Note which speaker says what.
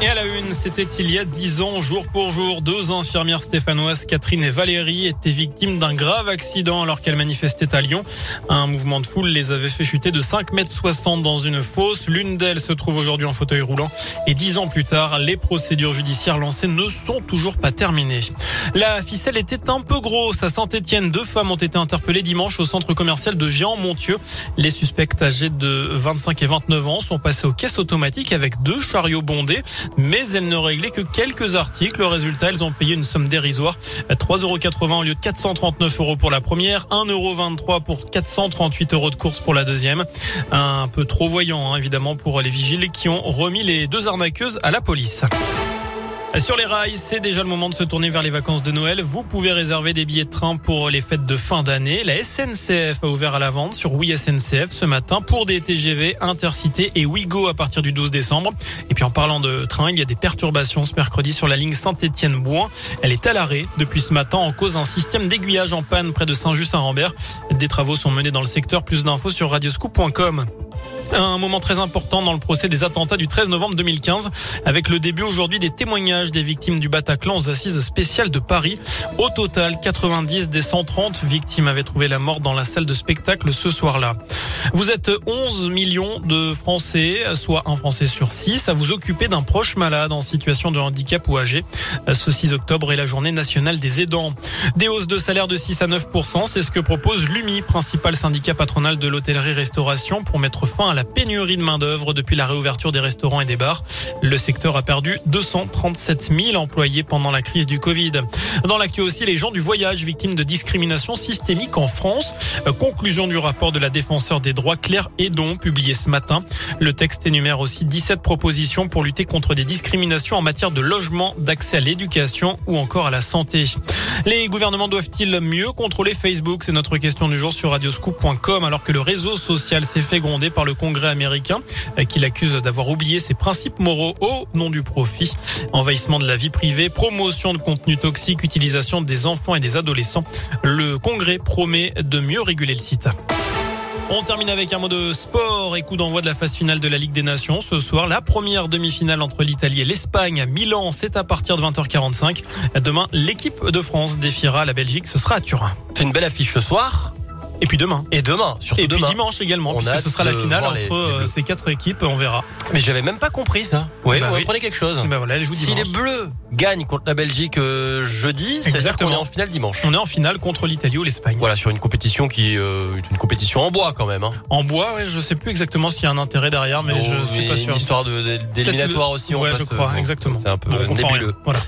Speaker 1: Et à la une, c'était il y a dix ans, jour pour jour, deux infirmières stéphanoises, Catherine et Valérie, étaient victimes d'un grave accident alors qu'elles manifestaient à Lyon. Un mouvement de foule les avait fait chuter de 5 mètres 60 dans une fosse. L'une d'elles se trouve aujourd'hui en fauteuil roulant. Et dix ans plus tard, les procédures judiciaires lancées ne sont toujours pas terminées. La ficelle était un peu grosse. À Saint-Etienne, deux femmes ont été interpellées dimanche au centre commercial de Géant-Montieux. Les suspects âgés de 25 et 29 ans sont passés aux caisses automatiques avec deux chariots bondés mais elles ne réglaient que quelques articles. Le résultat, elles ont payé une somme dérisoire, 3,80 euros au lieu de 439 euros pour la première, 1,23 euros pour 438 euros de course pour la deuxième. Un peu trop voyant, hein, évidemment, pour les vigiles qui ont remis les deux arnaqueuses à la police. Sur les rails, c'est déjà le moment de se tourner vers les vacances de Noël. Vous pouvez réserver des billets de train pour les fêtes de fin d'année. La SNCF a ouvert à la vente sur Oui SNCF ce matin pour des TGV Intercité et Ouigo à partir du 12 décembre. Et puis en parlant de train, il y a des perturbations ce mercredi sur la ligne Saint-Étienne-Bouin. Elle est à l'arrêt depuis ce matin en cause d'un système d'aiguillage en panne près de Saint-Just-Saint-Rambert. Des travaux sont menés dans le secteur. Plus d'infos sur radioscoop.com. Un moment très important dans le procès des attentats du 13 novembre 2015 avec le début aujourd'hui des témoignages des victimes du Bataclan aux assises spéciales de Paris. Au total, 90 des 130 victimes avaient trouvé la mort dans la salle de spectacle ce soir-là. Vous êtes 11 millions de Français, soit un Français sur 6, à vous occuper d'un proche malade en situation de handicap ou âgé. Ce 6 octobre est la journée nationale des aidants. Des hausses de salaire de 6 à 9% c'est ce que propose l'UMI, principal syndicat patronal de l'hôtellerie-restauration, pour mettre fin à la pénurie de main-d'œuvre depuis la réouverture des restaurants et des bars. Le secteur a perdu 237 000 employés pendant la crise du Covid. Dans l'actu aussi, les gens du voyage victimes de discrimination systémique en France. Conclusion du rapport de la défenseur des droits Claire Edon publié ce matin. Le texte énumère aussi 17 propositions pour lutter contre des discriminations en matière de logement, d'accès à l'éducation ou encore à la santé. Les gouvernements doivent-ils mieux contrôler Facebook? C'est notre question du jour sur radioscoop.com alors que le réseau social s'est fait gronder par le Congrès américain euh, qui l'accuse d'avoir oublié ses principes moraux au nom du profit. Envahissement de la vie privée, promotion de contenus toxiques, utilisation des enfants et des adolescents. Le Congrès promet de mieux réguler le site. On termine avec un mot de sport et coup d'envoi de la phase finale de la Ligue des Nations. Ce soir, la première demi-finale entre l'Italie et l'Espagne à Milan, c'est à partir de 20h45. Demain, l'équipe de France défiera la Belgique. Ce sera à Turin.
Speaker 2: C'est une belle affiche ce soir.
Speaker 1: Et puis demain.
Speaker 2: Et demain, surtout
Speaker 1: Et puis
Speaker 2: demain.
Speaker 1: dimanche également,
Speaker 2: On
Speaker 1: puisque ce sera la finale entre
Speaker 2: les-
Speaker 1: euh, ces quatre équipes. On verra.
Speaker 2: Mais j'avais même pas compris ça. Ouais,
Speaker 1: Bah
Speaker 2: vous
Speaker 1: oui.
Speaker 2: quelque chose.
Speaker 1: Ben voilà,
Speaker 2: Si
Speaker 1: dimanche.
Speaker 2: les Bleus gagnent contre la Belgique euh, jeudi, c'est-à-dire qu'on est en finale dimanche.
Speaker 1: On est en finale contre l'Italie ou l'Espagne.
Speaker 2: Voilà, sur une compétition qui euh, est une compétition en bois quand même. Hein.
Speaker 1: En bois, ouais, je sais plus exactement s'il y a un intérêt derrière, mais
Speaker 2: Non,
Speaker 1: je suis pas sûr.
Speaker 2: Une histoire d'éliminatoire aussi. on
Speaker 1: Ouais,
Speaker 2: passe,
Speaker 1: je crois,
Speaker 2: bon,
Speaker 1: exactement.
Speaker 2: C'est un peu
Speaker 1: on
Speaker 2: nébuleux.
Speaker 1: Voilà.